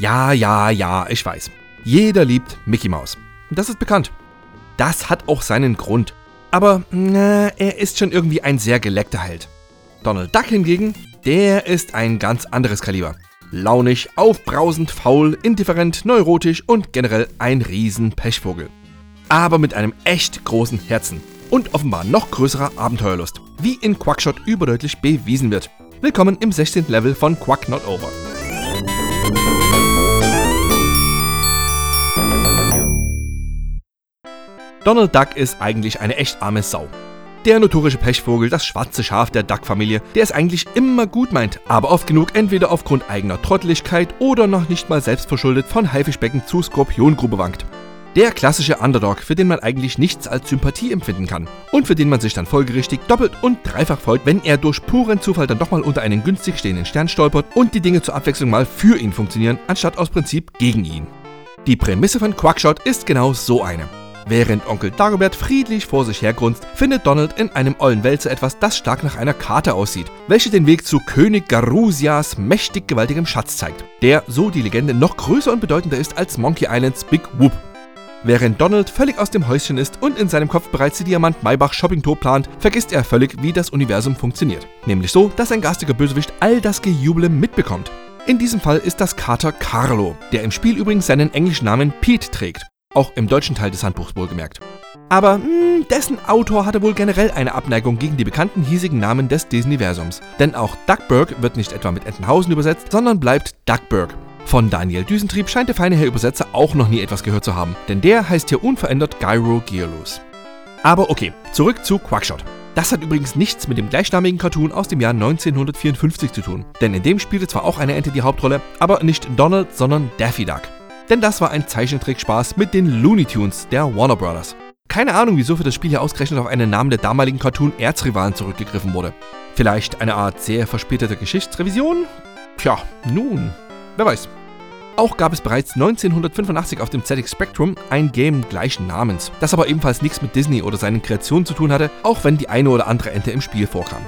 Ja, ja, ja, ich weiß. Jeder liebt Mickey Mouse. Das ist bekannt. Das hat auch seinen Grund. Aber na, er ist schon irgendwie ein sehr geleckter Held. Donald Duck hingegen, der ist ein ganz anderes Kaliber. Launig, aufbrausend, faul, indifferent, neurotisch und generell ein Riesen-Pechvogel. Aber mit einem echt großen Herzen und offenbar noch größerer Abenteuerlust, wie in Quackshot überdeutlich bewiesen wird. Willkommen im 16. Level von Quack Not Over. Donald Duck ist eigentlich eine echt arme Sau. Der notorische Pechvogel, das schwarze Schaf der Duck-Familie, der es eigentlich immer gut meint, aber oft genug entweder aufgrund eigener Trotteligkeit oder noch nicht mal selbstverschuldet von Haifischbecken zu Skorpiongrube wankt. Der klassische Underdog, für den man eigentlich nichts als Sympathie empfinden kann und für den man sich dann folgerichtig doppelt und dreifach freut, wenn er durch puren Zufall dann doch mal unter einen günstig stehenden Stern stolpert und die Dinge zur Abwechslung mal für ihn funktionieren, anstatt aus Prinzip gegen ihn. Die Prämisse von Quackshot ist genau so eine. Während Onkel Dagobert friedlich vor sich hergrunzt, findet Donald in einem ollen Wälzer etwas, das stark nach einer Karte aussieht, welche den Weg zu König Garusias mächtig gewaltigem Schatz zeigt, der, so die Legende, noch größer und bedeutender ist als Monkey Islands Big Whoop. Während Donald völlig aus dem Häuschen ist und in seinem Kopf bereits die Diamant Maybach Shopping Tour plant, vergisst er völlig, wie das Universum funktioniert. Nämlich so, dass ein garstiger Bösewicht all das Gejubel mitbekommt. In diesem Fall ist das Kater Carlo, der im Spiel übrigens seinen englischen Namen Pete trägt auch im deutschen Teil des Handbuchs wohlgemerkt. Aber mh, hm, dessen Autor hatte wohl generell eine Abneigung gegen die bekannten hiesigen Namen des Disney-Versums. Denn auch Duckburg wird nicht etwa mit Entenhausen übersetzt, sondern bleibt Duckburg. Von Daniel Düsentrieb scheint der feine Herr Übersetzer auch noch nie etwas gehört zu haben, denn der heißt hier unverändert Gyro Gearloose. Aber okay, zurück zu Quackshot. Das hat übrigens nichts mit dem gleichnamigen Cartoon aus dem Jahr 1954 zu tun, denn in dem spielte zwar auch eine Ente die Hauptrolle, aber nicht Donald, sondern Daffy Duck denn das war ein Zeichentrickspaß mit den Looney Tunes der Warner Brothers. Keine Ahnung, wieso für das Spiel hier ausgerechnet auf einen Namen der damaligen Cartoon-Erzrivalen zurückgegriffen wurde. Vielleicht eine Art sehr verspäteter Geschichtsrevision? Tja, nun, wer weiß. Auch gab es bereits 1985 auf dem ZX Spectrum ein Game gleichen Namens, das aber ebenfalls nichts mit Disney oder seinen Kreationen zu tun hatte, auch wenn die eine oder andere Ente im Spiel vorkam.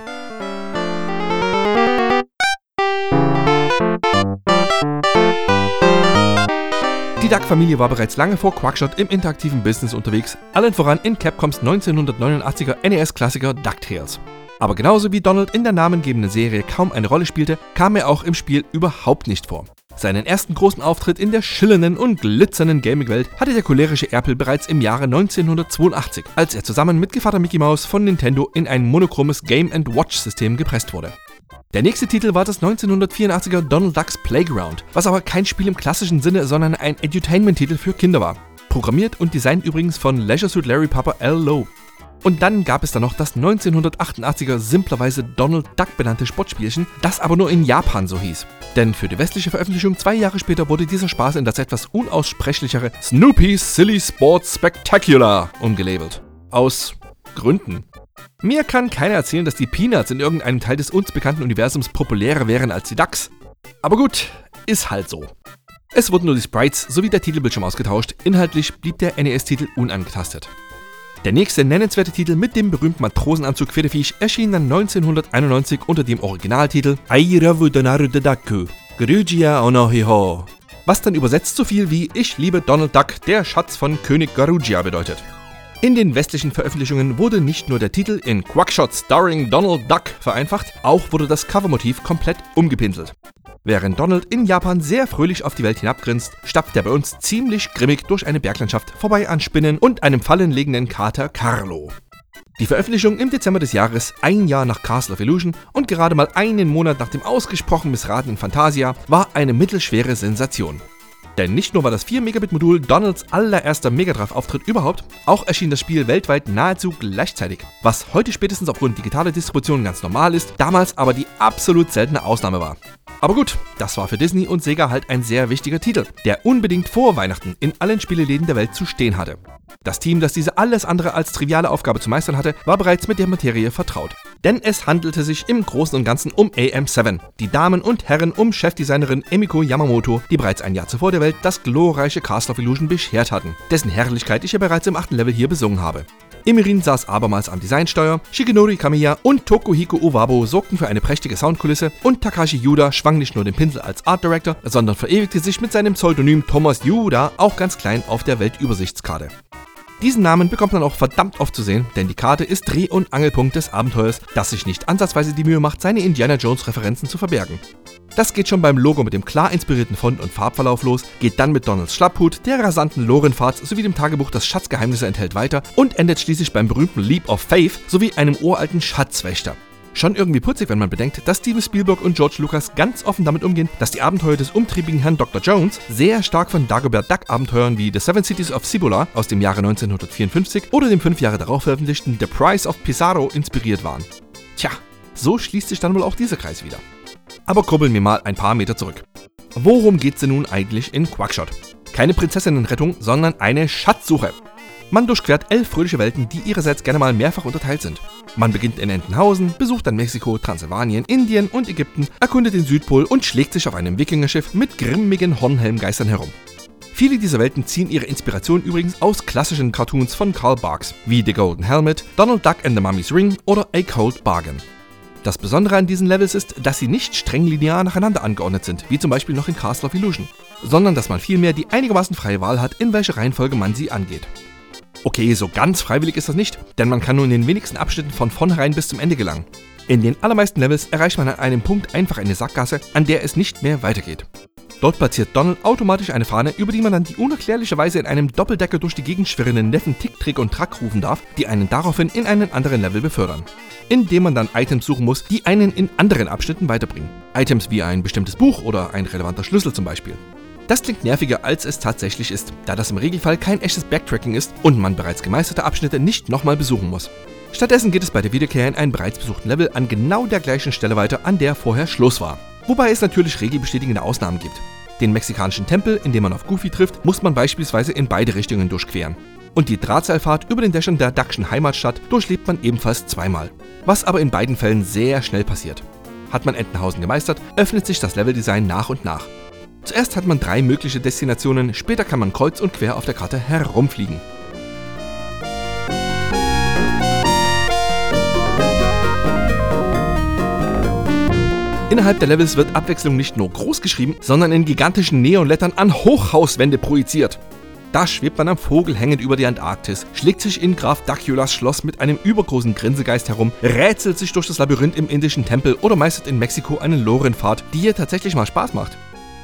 Duck-Familie war bereits lange vor Quackshot im interaktiven Business unterwegs, allen voran in Capcoms 1989er NES-Klassiker DuckTales. Aber genauso wie Donald in der namengebenden Serie kaum eine Rolle spielte, kam er auch im Spiel überhaupt nicht vor. Seinen ersten großen Auftritt in der schillernden und glitzernden Gaming-Welt hatte der cholerische Erpel bereits im Jahre 1982, als er zusammen mit Gevater Mickey Mouse von Nintendo in ein monochromes Game-and-Watch-System gepresst wurde. Der nächste Titel war das 1984er Donald Ducks Playground, was aber kein Spiel im klassischen Sinne, sondern ein Edutainment-Titel für Kinder war. Programmiert und designt übrigens von Leisure Suit Larry Papa L. Lowe. Und dann gab es da noch das 1988er simplerweise Donald Duck benannte Sportspielchen, das aber nur in Japan so hieß. Denn für die westliche Veröffentlichung zwei Jahre später wurde dieser Spaß in das etwas unaussprechlichere Snoopy Silly Sports Spectacular umgelabelt. Aus Gründen. Mir kann keiner erzählen, dass die Peanuts in irgendeinem Teil des uns bekannten Universums populärer wären als die Ducks. Aber gut, ist halt so. Es wurden nur die Sprites sowie der Titelbildschirm ausgetauscht, inhaltlich blieb der NES-Titel unangetastet. Der nächste nennenswerte Titel mit dem berühmten Matrosenanzug Quedefisch erschien dann 1991 unter dem Originaltitel Airavu Donaru Daku, Garugia Onohiho, was dann übersetzt so viel wie Ich liebe Donald Duck, der Schatz von König Garugia bedeutet. In den westlichen Veröffentlichungen wurde nicht nur der Titel in Quackshot Starring Donald Duck vereinfacht, auch wurde das Covermotiv komplett umgepinselt. Während Donald in Japan sehr fröhlich auf die Welt hinabgrinst, stapft er bei uns ziemlich grimmig durch eine Berglandschaft vorbei an Spinnen und einem fallenlegenden Kater Carlo. Die Veröffentlichung im Dezember des Jahres, ein Jahr nach Castle of Illusion und gerade mal einen Monat nach dem ausgesprochen missratenen Fantasia, war eine mittelschwere Sensation. Denn nicht nur war das 4-Megabit-Modul Donalds allererster Megadrive-Auftritt überhaupt, auch erschien das Spiel weltweit nahezu gleichzeitig. Was heute spätestens aufgrund digitaler Distribution ganz normal ist, damals aber die absolut seltene Ausnahme war. Aber gut, das war für Disney und Sega halt ein sehr wichtiger Titel, der unbedingt vor Weihnachten in allen Spieleläden der Welt zu stehen hatte. Das Team, das diese alles andere als triviale Aufgabe zu meistern hatte, war bereits mit der Materie vertraut. Denn es handelte sich im Großen und Ganzen um AM7, die Damen und Herren um Chefdesignerin Emiko Yamamoto, die bereits ein Jahr zuvor der Welt das glorreiche Castle of Illusion beschert hatten, dessen Herrlichkeit ich ja bereits im achten Level hier besungen habe. Emirin saß abermals am Designsteuer, Shigenori Kamiya und Tokuhiko Uwabo sorgten für eine prächtige Soundkulisse und Takashi Yuda schwang nicht nur den Pinsel als Art Director, sondern verewigte sich mit seinem Pseudonym Thomas Yuda auch ganz klein auf der Weltübersichtskarte. Diesen Namen bekommt man auch verdammt oft zu sehen, denn die Karte ist Dreh- und Angelpunkt des Abenteuers, das sich nicht ansatzweise die Mühe macht, seine Indiana Jones-Referenzen zu verbergen. Das geht schon beim Logo mit dem klar inspirierten Font und Farbverlauf los, geht dann mit Donalds Schlapphut, der rasanten Lorenfahrt sowie dem Tagebuch, das Schatzgeheimnisse enthält, weiter und endet schließlich beim berühmten Leap of Faith sowie einem uralten Schatzwächter. Schon irgendwie putzig, wenn man bedenkt, dass Steven Spielberg und George Lucas ganz offen damit umgehen, dass die Abenteuer des umtriebigen Herrn Dr. Jones sehr stark von Dagobert Duck Abenteuern wie The Seven Cities of Cibola aus dem Jahre 1954 oder dem fünf Jahre darauf veröffentlichten The Price of Pizarro inspiriert waren. Tja, so schließt sich dann wohl auch dieser Kreis wieder. Aber kurbeln wir mal ein paar Meter zurück. Worum geht's denn nun eigentlich in Quackshot? Keine Prinzessinnenrettung, sondern eine Schatzsuche. Man durchquert elf fröhliche Welten, die ihrerseits gerne mal mehrfach unterteilt sind. Man beginnt in Entenhausen, besucht dann Mexiko, Transsilvanien, Indien und Ägypten, erkundet den Südpol und schlägt sich auf einem Wikingerschiff mit grimmigen Hornhelmgeistern herum. Viele dieser Welten ziehen ihre Inspiration übrigens aus klassischen Cartoons von Karl Barks, wie The Golden Helmet, Donald Duck and the Mummy's Ring oder A Cold Bargain. Das Besondere an diesen Levels ist, dass sie nicht streng linear nacheinander angeordnet sind, wie zum Beispiel noch in Castle of Illusion, sondern dass man vielmehr die einigermaßen freie Wahl hat, in welche Reihenfolge man sie angeht. Okay, so ganz freiwillig ist das nicht, denn man kann nur in den wenigsten Abschnitten von vornherein bis zum Ende gelangen. In den allermeisten Levels erreicht man an einem Punkt einfach eine Sackgasse, an der es nicht mehr weitergeht. Dort platziert Donald automatisch eine Fahne, über die man dann die unerklärlicherweise in einem Doppeldecker durch die Gegend schwirrenden Neffen Tick, Trick und Track rufen darf, die einen daraufhin in einen anderen Level befördern indem man dann Items suchen muss, die einen in anderen Abschnitten weiterbringen. Items wie ein bestimmtes Buch oder ein relevanter Schlüssel zum Beispiel. Das klingt nerviger, als es tatsächlich ist, da das im Regelfall kein echtes Backtracking ist und man bereits gemeisterte Abschnitte nicht nochmal besuchen muss. Stattdessen geht es bei der Wiederkehr in einen bereits besuchten Level an genau der gleichen Stelle weiter, an der vorher Schluss war. Wobei es natürlich regelbestätigende Ausnahmen gibt. Den mexikanischen Tempel, in dem man auf Goofy trifft, muss man beispielsweise in beide Richtungen durchqueren. Und die Drahtseilfahrt über den Dächern der Duckschen Heimatstadt durchlebt man ebenfalls zweimal. Was aber in beiden Fällen sehr schnell passiert. Hat man Entenhausen gemeistert, öffnet sich das Leveldesign nach und nach. Zuerst hat man drei mögliche Destinationen, später kann man kreuz und quer auf der Karte herumfliegen. Innerhalb der Levels wird Abwechslung nicht nur groß geschrieben, sondern in gigantischen Neonlettern an Hochhauswände projiziert. Da schwebt man am Vogel hängend über die Antarktis, schlägt sich in Graf Daculas Schloss mit einem übergroßen Grinsegeist herum, rätselt sich durch das Labyrinth im indischen Tempel oder meistert in Mexiko eine Lorenfahrt, die hier tatsächlich mal Spaß macht.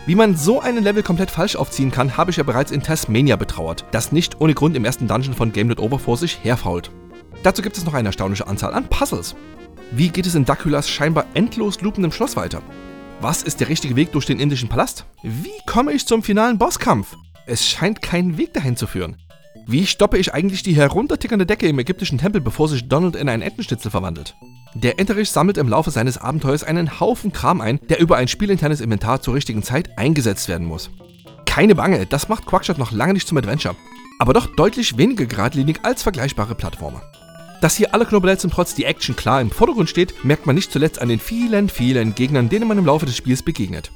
Wie man so einen Level komplett falsch aufziehen kann, habe ich ja bereits in Tasmania betrauert, das nicht ohne Grund im ersten Dungeon von Game Over vor sich herfault. Dazu gibt es noch eine erstaunliche Anzahl an Puzzles. Wie geht es in Daculas scheinbar endlos loopendem Schloss weiter? Was ist der richtige Weg durch den indischen Palast? Wie komme ich zum finalen Bosskampf? Es scheint keinen Weg dahin zu führen. Wie stoppe ich eigentlich die heruntertickernde Decke im ägyptischen Tempel, bevor sich Donald in einen Entenschnitzel verwandelt? Der Enterich sammelt im Laufe seines Abenteuers einen Haufen Kram ein, der über ein spielinternes Inventar zur richtigen Zeit eingesetzt werden muss. Keine Bange, das macht Quackshot noch lange nicht zum Adventure. Aber doch deutlich weniger geradlinig als vergleichbare Plattformer. Dass hier alle Knobelets und trotz die Action klar im Vordergrund steht, merkt man nicht zuletzt an den vielen, vielen Gegnern, denen man im Laufe des Spiels begegnet.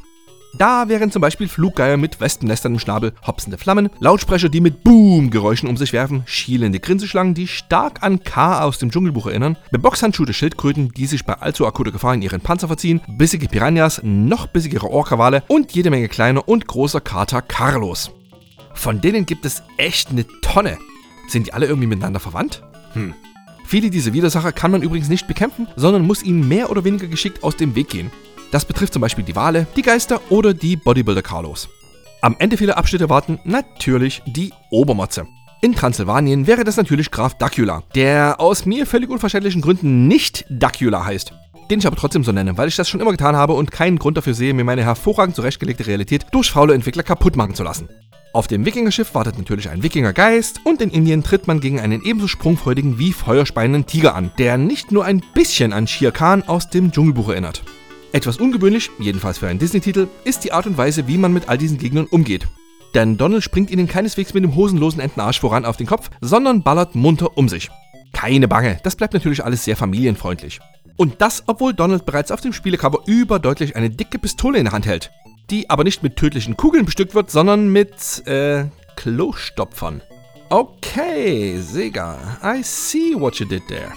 Da wären zum Beispiel Fluggeier mit Wespennestern im Schnabel, hopsende Flammen, Lautsprecher, die mit Boom-Geräuschen um sich werfen, schielende Grinseschlangen, die stark an K aus dem Dschungelbuch erinnern, beboxhandschuhte Schildkröten, die sich bei allzu akuter Gefahr in ihren Panzer verziehen, bissige Piranhas, noch bissigere Orkawale und jede Menge kleiner und großer Kater Carlos. Von denen gibt es echt eine Tonne. Sind die alle irgendwie miteinander verwandt? Hm. Viele dieser Widersacher kann man übrigens nicht bekämpfen, sondern muss ihnen mehr oder weniger geschickt aus dem Weg gehen. Das betrifft zum Beispiel die Wale, die Geister oder die Bodybuilder Carlos. Am Ende vieler Abschnitte warten natürlich die Obermotze. In Transsilvanien wäre das natürlich Graf Dacula, der aus mir völlig unverständlichen Gründen nicht Dacula heißt. Den ich aber trotzdem so nenne, weil ich das schon immer getan habe und keinen Grund dafür sehe, mir meine hervorragend zurechtgelegte Realität durch faule Entwickler kaputt machen zu lassen. Auf dem Wikingerschiff wartet natürlich ein Wikingergeist und in Indien tritt man gegen einen ebenso sprungfreudigen wie feuerspeienden Tiger an, der nicht nur ein bisschen an Shere Khan aus dem Dschungelbuch erinnert. Etwas ungewöhnlich, jedenfalls für einen Disney-Titel, ist die Art und Weise, wie man mit all diesen Gegnern umgeht. Denn Donald springt ihnen keineswegs mit dem hosenlosen Entenarsch voran auf den Kopf, sondern ballert munter um sich. Keine Bange, das bleibt natürlich alles sehr familienfreundlich. Und das, obwohl Donald bereits auf dem Spielecover überdeutlich eine dicke Pistole in der Hand hält, die aber nicht mit tödlichen Kugeln bestückt wird, sondern mit, äh, Klostopfern. Okay, Sega, I see what you did there.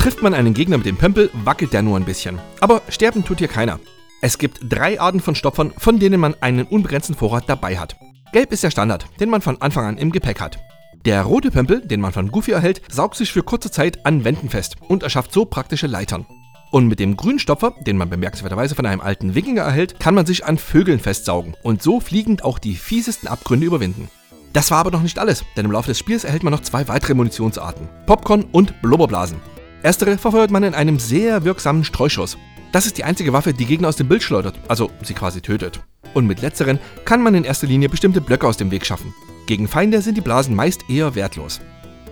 Trifft man einen Gegner mit dem Pömpel, wackelt der nur ein bisschen. Aber sterben tut hier keiner. Es gibt drei Arten von Stopfern, von denen man einen unbegrenzten Vorrat dabei hat. Gelb ist der Standard, den man von Anfang an im Gepäck hat. Der rote Pömpel, den man von Goofy erhält, saugt sich für kurze Zeit an Wänden fest und erschafft so praktische Leitern. Und mit dem grünen Stopfer, den man bemerkenswerterweise von einem alten Wikinger erhält, kann man sich an Vögeln festsaugen und so fliegend auch die fiesesten Abgründe überwinden. Das war aber noch nicht alles, denn im Laufe des Spiels erhält man noch zwei weitere Munitionsarten: Popcorn und Blubberblasen. Erstere verfeuert man in einem sehr wirksamen Streuschuss. Das ist die einzige Waffe, die Gegner aus dem Bild schleudert, also sie quasi tötet. Und mit letzteren kann man in erster Linie bestimmte Blöcke aus dem Weg schaffen. Gegen Feinde sind die Blasen meist eher wertlos.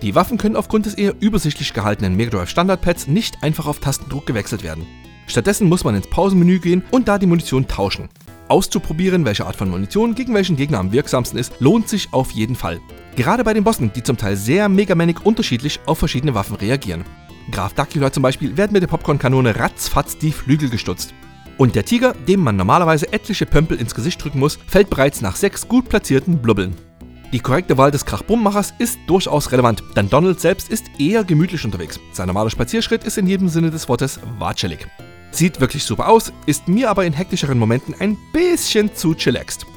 Die Waffen können aufgrund des eher übersichtlich gehaltenen Mega Drive Standardpads nicht einfach auf Tastendruck gewechselt werden. Stattdessen muss man ins Pausenmenü gehen und da die Munition tauschen. Auszuprobieren, welche Art von Munition gegen welchen Gegner am wirksamsten ist, lohnt sich auf jeden Fall. Gerade bei den Bossen, die zum Teil sehr megamanig unterschiedlich auf verschiedene Waffen reagieren. Graf Dracula zum Beispiel werden mit der Popcornkanone ratzfatz die Flügel gestutzt. Und der Tiger, dem man normalerweise etliche Pömpel ins Gesicht drücken muss, fällt bereits nach sechs gut platzierten Blubbeln. Die korrekte Wahl des Krachbummachers ist durchaus relevant, denn Donald selbst ist eher gemütlich unterwegs. Sein normaler Spazierschritt ist in jedem Sinne des Wortes watschelig. Sieht wirklich super aus, ist mir aber in hektischeren Momenten ein bisschen zu chillaxed.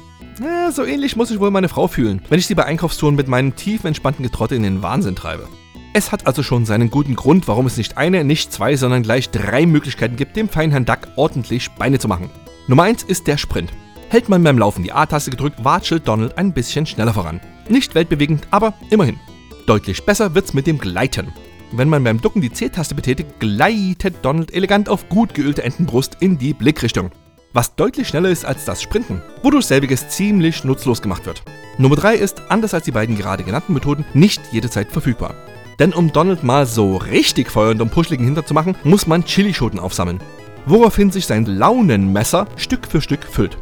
Ja, so ähnlich muss ich wohl meine Frau fühlen, wenn ich sie bei Einkaufstouren mit meinem tiefen entspannten Getrotte in den Wahnsinn treibe. Es hat also schon seinen guten Grund, warum es nicht eine, nicht zwei, sondern gleich drei Möglichkeiten gibt, dem feinen Duck ordentlich Beine zu machen. Nummer 1 ist der Sprint. Hält man beim Laufen die A-Taste gedrückt, watschelt Donald ein bisschen schneller voran. Nicht weltbewegend, aber immerhin. Deutlich besser wird's mit dem Gleiten. Wenn man beim Ducken die C-Taste betätigt, gleitet Donald elegant auf gut geölte Entenbrust in die Blickrichtung. Was deutlich schneller ist als das Sprinten, wodurch selbiges ziemlich nutzlos gemacht wird. Nummer 3 ist, anders als die beiden gerade genannten Methoden, nicht jederzeit verfügbar. Denn um Donald mal so richtig feuernd und puschligen Hinter zu machen, muss man Chilischoten aufsammeln. Woraufhin sich sein Launenmesser Stück für Stück füllt.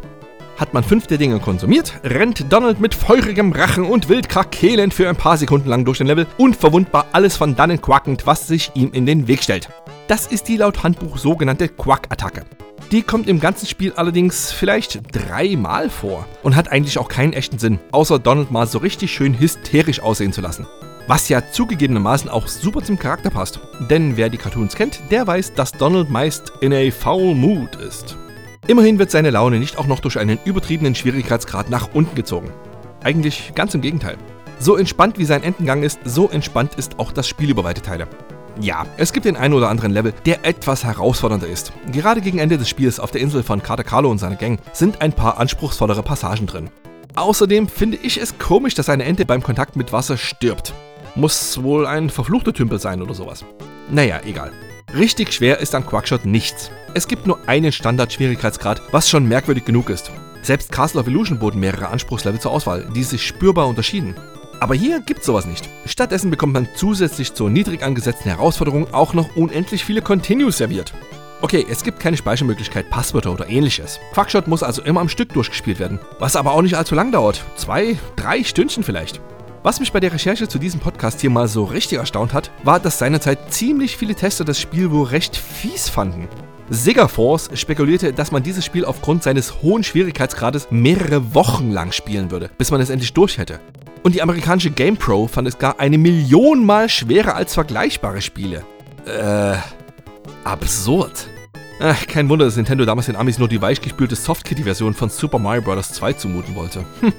Hat man fünf der Dinge konsumiert, rennt Donald mit feurigem Rachen und wild krakelend für ein paar Sekunden lang durch den Level, unverwundbar alles von dannen quackend, was sich ihm in den Weg stellt. Das ist die laut Handbuch sogenannte Quack-Attacke. Die kommt im ganzen Spiel allerdings vielleicht dreimal vor und hat eigentlich auch keinen echten Sinn, außer Donald mal so richtig schön hysterisch aussehen zu lassen. Was ja zugegebenermaßen auch super zum Charakter passt. Denn wer die Cartoons kennt, der weiß, dass Donald meist in a foul mood ist. Immerhin wird seine Laune nicht auch noch durch einen übertriebenen Schwierigkeitsgrad nach unten gezogen. Eigentlich ganz im Gegenteil. So entspannt wie sein Endengang ist, so entspannt ist auch das Spiel über weite Teile. Ja, es gibt den einen oder anderen Level, der etwas herausfordernder ist. Gerade gegen Ende des Spiels auf der Insel von Carter Carlo und seiner Gang sind ein paar anspruchsvollere Passagen drin. Außerdem finde ich es komisch, dass eine Ente beim Kontakt mit Wasser stirbt. Muss wohl ein verfluchter Tümpel sein oder sowas. Naja, egal. Richtig schwer ist an Quackshot nichts. Es gibt nur einen Standard-Schwierigkeitsgrad, was schon merkwürdig genug ist. Selbst Castle of Illusion boten mehrere Anspruchslevel zur Auswahl, die sich spürbar unterschieden. Aber hier gibt's sowas nicht. Stattdessen bekommt man zusätzlich zur niedrig angesetzten Herausforderung auch noch unendlich viele Continues serviert. Okay, es gibt keine Speichermöglichkeit, Passwörter oder ähnliches. Quackshot muss also immer am Stück durchgespielt werden, was aber auch nicht allzu lang dauert. Zwei, drei Stündchen vielleicht. Was mich bei der Recherche zu diesem Podcast hier mal so richtig erstaunt hat, war, dass seinerzeit ziemlich viele Tester das Spiel wohl recht fies fanden. Sega Force spekulierte, dass man dieses Spiel aufgrund seines hohen Schwierigkeitsgrades mehrere Wochen lang spielen würde, bis man es endlich durch hätte. Und die amerikanische GamePro fand es gar eine Million Mal schwerer als vergleichbare Spiele. Äh, absurd. Ach, kein Wunder, dass Nintendo damals den Amis nur die weichgespülte Softkitty-Version von Super Mario Bros. 2 zumuten wollte. Hm.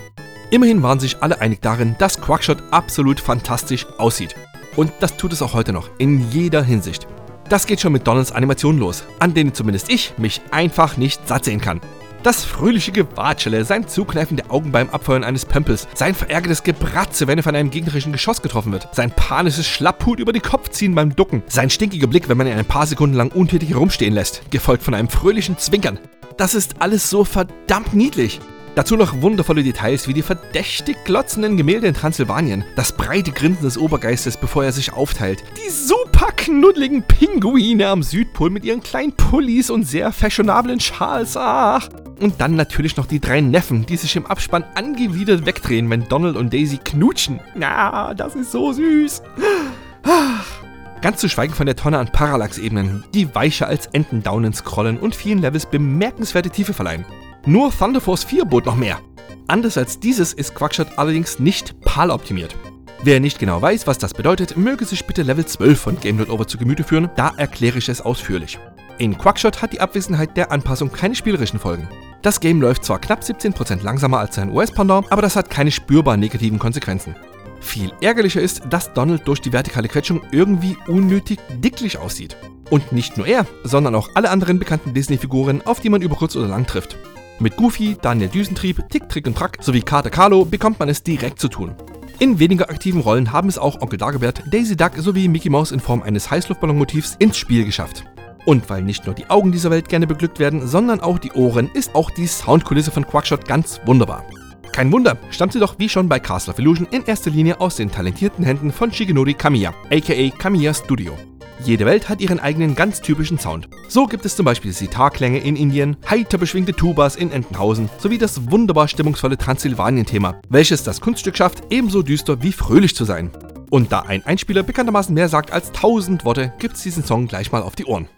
Immerhin waren sich alle einig darin, dass Quackshot absolut fantastisch aussieht. Und das tut es auch heute noch, in jeder Hinsicht. Das geht schon mit Donalds Animationen los, an denen zumindest ich mich einfach nicht satt sehen kann. Das fröhliche Gewatschele, sein Zukneifen der Augen beim Abfeuern eines Pömpels, sein verärgertes Gebratze, wenn er von einem gegnerischen Geschoss getroffen wird, sein panisches Schlapphut über den Kopf ziehen beim Ducken, sein stinkiger Blick, wenn man ihn ein paar Sekunden lang untätig rumstehen lässt, gefolgt von einem fröhlichen Zwinkern. Das ist alles so verdammt niedlich. Dazu noch wundervolle Details wie die verdächtig glotzenden Gemälde in Transsilvanien, das breite Grinsen des Obergeistes, bevor er sich aufteilt, die super knuddeligen Pinguine am Südpol mit ihren kleinen Pullis und sehr fashionablen Schals, ach. Und dann natürlich noch die drei Neffen, die sich im Abspann angewidert wegdrehen, wenn Donald und Daisy knutschen. Na, das ist so süß. Ganz zu schweigen von der Tonne an Parallax-Ebenen, die weicher als Entendaunen scrollen und vielen Levels bemerkenswerte Tiefe verleihen. Nur Thunder Force 4 bot noch mehr. Anders als dieses ist Quackshot allerdings nicht PAL optimiert. Wer nicht genau weiß, was das bedeutet, möge sich bitte Level 12 von Game Over zu Gemüte führen, da erkläre ich es ausführlich. In Quackshot hat die Abwesenheit der Anpassung keine spielerischen Folgen. Das Game läuft zwar knapp 17% langsamer als sein US-Pendant, aber das hat keine spürbar negativen Konsequenzen. Viel ärgerlicher ist, dass Donald durch die vertikale Quetschung irgendwie unnötig dicklich aussieht. Und nicht nur er, sondern auch alle anderen bekannten Disney-Figuren, auf die man über kurz oder lang trifft. Mit Goofy, Daniel Düsentrieb, Tick, Trick und Track sowie Kater Carlo bekommt man es direkt zu tun. In weniger aktiven Rollen haben es auch Onkel Dagobert, Daisy Duck sowie Mickey Mouse in Form eines Heißluftballonmotivs ins Spiel geschafft. Und weil nicht nur die Augen dieser Welt gerne beglückt werden, sondern auch die Ohren, ist auch die Soundkulisse von Quackshot ganz wunderbar. Kein Wunder, stammt sie doch wie schon bei Castle of Illusion in erster Linie aus den talentierten Händen von Shigenori Kamiya, aka Kamiya Studio. Jede Welt hat ihren eigenen ganz typischen Sound. So gibt es zum Beispiel Sitar-Klänge in Indien, heiter beschwingte Tubas in Entenhausen sowie das wunderbar stimmungsvolle Transsilvanien-Thema, welches das Kunststück schafft, ebenso düster wie fröhlich zu sein. Und da ein Einspieler bekanntermaßen mehr sagt als tausend Worte, gibt's diesen Song gleich mal auf die Ohren.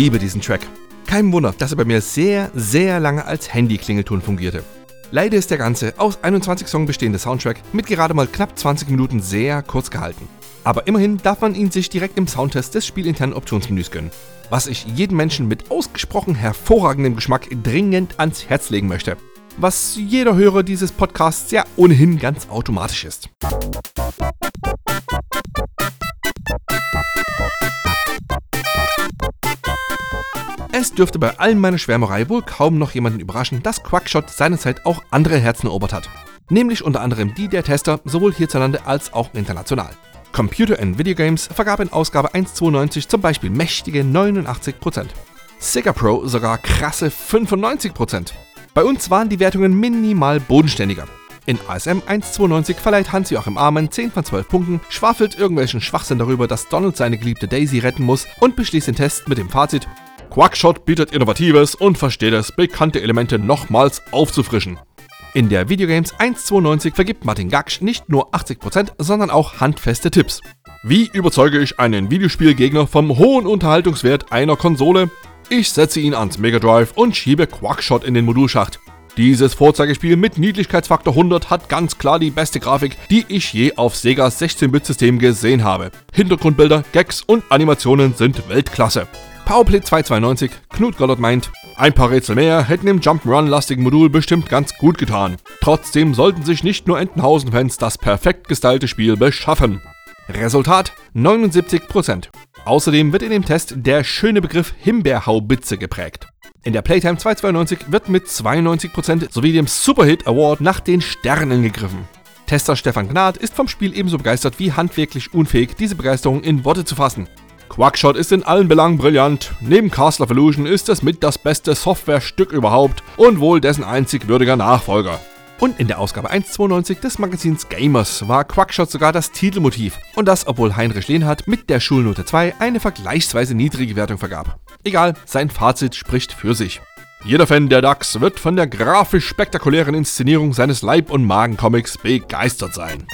Liebe diesen Track. Kein Wunder, dass er bei mir sehr, sehr lange als Handy-Klingelton fungierte. Leider ist der ganze aus 21 Songs bestehende Soundtrack mit gerade mal knapp 20 Minuten sehr kurz gehalten. Aber immerhin darf man ihn sich direkt im Soundtest des spielinternen Optionsmenüs gönnen. Was ich jedem Menschen mit ausgesprochen hervorragendem Geschmack dringend ans Herz legen möchte. Was jeder Hörer dieses Podcasts ja ohnehin ganz automatisch ist. Es dürfte bei allen meiner Schwärmerei wohl kaum noch jemanden überraschen, dass Quackshot seinerzeit auch andere Herzen erobert hat. Nämlich unter anderem die der Tester sowohl hierzulande als auch international. Computer and Video Games vergab in Ausgabe 1.92 zum Beispiel mächtige 89%. Sega Pro sogar krasse 95%. Bei uns waren die Wertungen minimal bodenständiger. In ASM 1.92 verleiht Hans-Joachim Amann 10 von 12 Punkten, schwafelt irgendwelchen Schwachsinn darüber, dass Donald seine geliebte Daisy retten muss und beschließt den Test mit dem Fazit, Quackshot bietet Innovatives und versteht es, bekannte Elemente nochmals aufzufrischen. In der Videogames 1.92 vergibt Martin Gaksch nicht nur 80%, sondern auch handfeste Tipps. Wie überzeuge ich einen Videospielgegner vom hohen Unterhaltungswert einer Konsole? Ich setze ihn ans Mega Drive und schiebe Quackshot in den Modulschacht. Dieses Vorzeigespiel mit Niedlichkeitsfaktor 100 hat ganz klar die beste Grafik, die ich je auf Segas 16-Bit-System gesehen habe. Hintergrundbilder, Gags und Animationen sind Weltklasse. Powerplay 292, Knut Gollert meint, ein paar Rätsel mehr hätten im Jump'n'Run-lastigen Modul bestimmt ganz gut getan. Trotzdem sollten sich nicht nur Entenhausen-Fans das perfekt gestylte Spiel beschaffen. Resultat 79%. Außerdem wird in dem Test der schöne Begriff Himbeerhaubitze geprägt. In der Playtime 292 wird mit 92% sowie dem Superhit Award nach den Sternen gegriffen. Tester Stefan Gnad ist vom Spiel ebenso begeistert wie handwerklich unfähig, diese Begeisterung in Worte zu fassen. Quackshot ist in allen Belangen brillant. Neben Castle of Illusion ist es mit das beste Softwarestück überhaupt und wohl dessen einzig würdiger Nachfolger. Und in der Ausgabe 192 des Magazins Gamers war Quackshot sogar das Titelmotiv. Und das, obwohl Heinrich Lehnhardt mit der Schulnote 2 eine vergleichsweise niedrige Wertung vergab. Egal, sein Fazit spricht für sich. Jeder Fan der DAX wird von der grafisch spektakulären Inszenierung seines Leib- und Magen-Comics begeistert sein.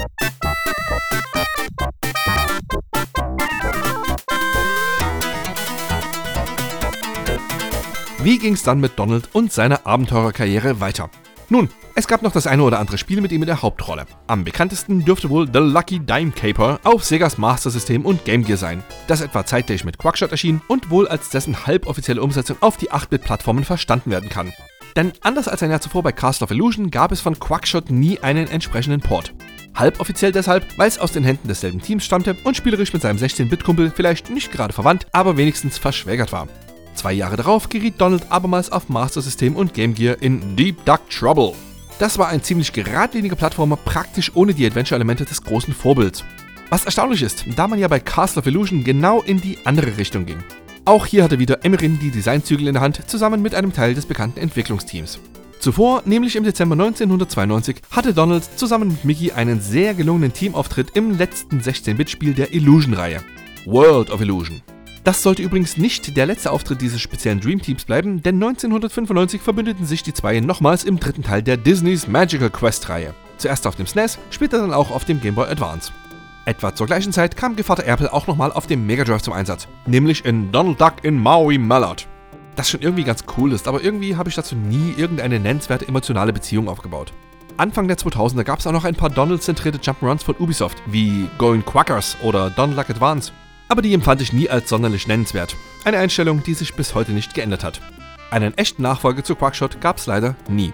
Wie ging's dann mit Donald und seiner Abenteurerkarriere weiter? Nun, es gab noch das eine oder andere Spiel mit ihm in der Hauptrolle. Am bekanntesten dürfte wohl The Lucky Dime Caper auf Segas Master System und Game Gear sein, das etwa zeitgleich mit Quackshot erschien und wohl als dessen halboffizielle Umsetzung auf die 8-Bit-Plattformen verstanden werden kann. Denn anders als ein Jahr zuvor bei Castle of Illusion gab es von Quackshot nie einen entsprechenden Port. Halboffiziell deshalb, weil es aus den Händen desselben Teams stammte und spielerisch mit seinem 16-Bit-Kumpel vielleicht nicht gerade verwandt, aber wenigstens verschwägert war. Zwei Jahre darauf geriet Donald abermals auf Master System und Game Gear in Deep Duck Trouble. Das war ein ziemlich geradliniger Plattformer, praktisch ohne die Adventure-Elemente des großen Vorbilds. Was erstaunlich ist, da man ja bei Castle of Illusion genau in die andere Richtung ging. Auch hier hatte wieder Emerin die Designzügel in der Hand, zusammen mit einem Teil des bekannten Entwicklungsteams. Zuvor, nämlich im Dezember 1992, hatte Donald zusammen mit Mickey einen sehr gelungenen Teamauftritt im letzten 16-Bit-Spiel der Illusion-Reihe. World of Illusion. Das sollte übrigens nicht der letzte Auftritt dieses speziellen Dream Teams bleiben, denn 1995 verbündeten sich die zwei nochmals im dritten Teil der Disneys Magical Quest Reihe. Zuerst auf dem SNES, später dann auch auf dem Game Boy Advance. Etwa zur gleichen Zeit kam Gevater Erpel auch nochmal auf dem Mega Drive zum Einsatz, nämlich in Donald Duck in Maui Mallard. Das schon irgendwie ganz cool ist, aber irgendwie habe ich dazu nie irgendeine nennenswerte emotionale Beziehung aufgebaut. Anfang der 2000er gab es auch noch ein paar Donald-zentrierte Jump'n'Runs von Ubisoft, wie Going Quackers oder Donald Duck Advance. Aber die empfand ich nie als sonderlich nennenswert. Eine Einstellung, die sich bis heute nicht geändert hat. Einen echten Nachfolger zu Quackshot gab es leider nie.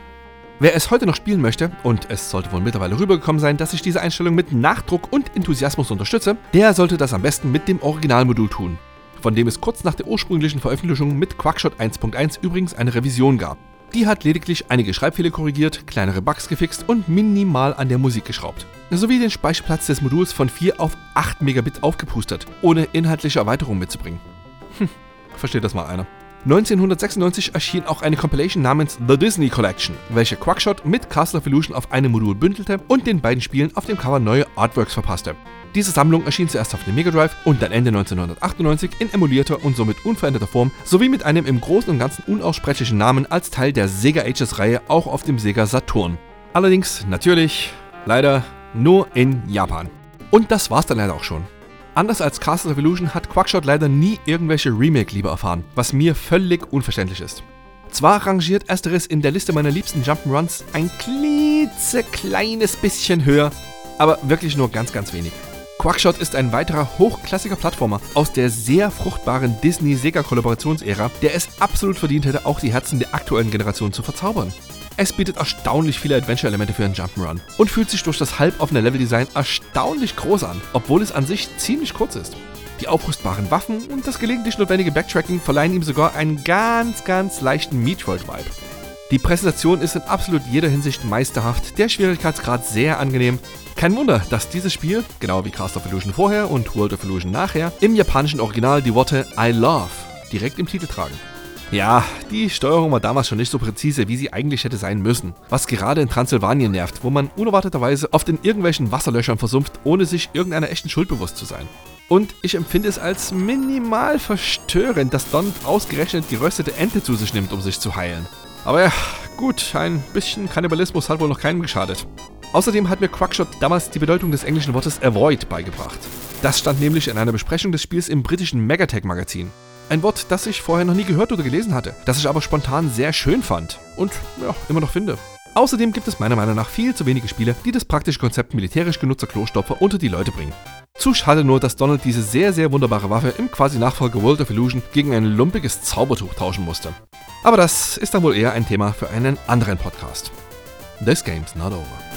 Wer es heute noch spielen möchte, und es sollte wohl mittlerweile rübergekommen sein, dass ich diese Einstellung mit Nachdruck und Enthusiasmus unterstütze, der sollte das am besten mit dem Originalmodul tun, von dem es kurz nach der ursprünglichen Veröffentlichung mit Quackshot 1.1 übrigens eine Revision gab. Die hat lediglich einige Schreibfehler korrigiert, kleinere Bugs gefixt und minimal an der Musik geschraubt. Sowie den Speicherplatz des Moduls von 4 auf 8 Megabit aufgepustet, ohne inhaltliche Erweiterung mitzubringen. Hm, versteht das mal einer. 1996 erschien auch eine Compilation namens The Disney Collection, welche Quackshot mit Castle of Illusion auf einem Modul bündelte und den beiden Spielen auf dem Cover neue Artworks verpasste. Diese Sammlung erschien zuerst auf dem Mega Drive und dann Ende 1998 in emulierter und somit unveränderter Form sowie mit einem im Großen und Ganzen unaussprechlichen Namen als Teil der Sega Ages Reihe auch auf dem Sega Saturn. Allerdings natürlich, leider, nur in Japan. Und das war's dann leider auch schon. Anders als Castle of Illusion hat Quackshot leider nie irgendwelche Remake-Liebe erfahren, was mir völlig unverständlich ist. Zwar rangiert Ersteres in der Liste meiner liebsten Jump'n'Runs ein klitzekleines bisschen höher, aber wirklich nur ganz, ganz wenig. Quackshot ist ein weiterer hochklassiger Plattformer aus der sehr fruchtbaren Disney-Sega-Kollaborationsära, der es absolut verdient hätte, auch die Herzen der aktuellen Generation zu verzaubern. Es bietet erstaunlich viele Adventure-Elemente für einen Jump'n'Run und fühlt sich durch das halboffene Leveldesign erstaunlich groß an, obwohl es an sich ziemlich kurz ist. Die aufrüstbaren Waffen und das gelegentlich notwendige Backtracking verleihen ihm sogar einen ganz, ganz leichten Metroid-Vibe. Die Präsentation ist in absolut jeder Hinsicht meisterhaft, der Schwierigkeitsgrad sehr angenehm. Kein Wunder, dass dieses Spiel, genau wie Cast of Illusion vorher und World of Illusion nachher, im japanischen Original die Worte I love direkt im Titel tragen. Ja, die Steuerung war damals schon nicht so präzise, wie sie eigentlich hätte sein müssen. Was gerade in Transsilvanien nervt, wo man unerwarteterweise oft in irgendwelchen Wasserlöchern versumpft, ohne sich irgendeiner echten Schuld bewusst zu sein. Und ich empfinde es als minimal verstörend, dass Don ausgerechnet die röstete Ente zu sich nimmt, um sich zu heilen. Aber ja, gut, ein bisschen Kannibalismus hat wohl noch keinem geschadet. Außerdem hat mir Quackshot damals die Bedeutung des englischen Wortes Avoid beigebracht. Das stand nämlich in einer Besprechung des Spiels im britischen Megatech Magazin. Ein Wort, das ich vorher noch nie gehört oder gelesen hatte, das ich aber spontan sehr schön fand und ja, immer noch finde. Außerdem gibt es meiner Meinung nach viel zu wenige Spiele, die das praktische Konzept militärisch genutzter Klostopfer unter die Leute bringen. Zu schade nur, dass Donald diese sehr, sehr wunderbare Waffe im quasi Nachfolger World of Illusion gegen ein lumpiges Zaubertuch tauschen musste. Aber das ist dann wohl eher ein Thema für einen anderen Podcast. This game's not over.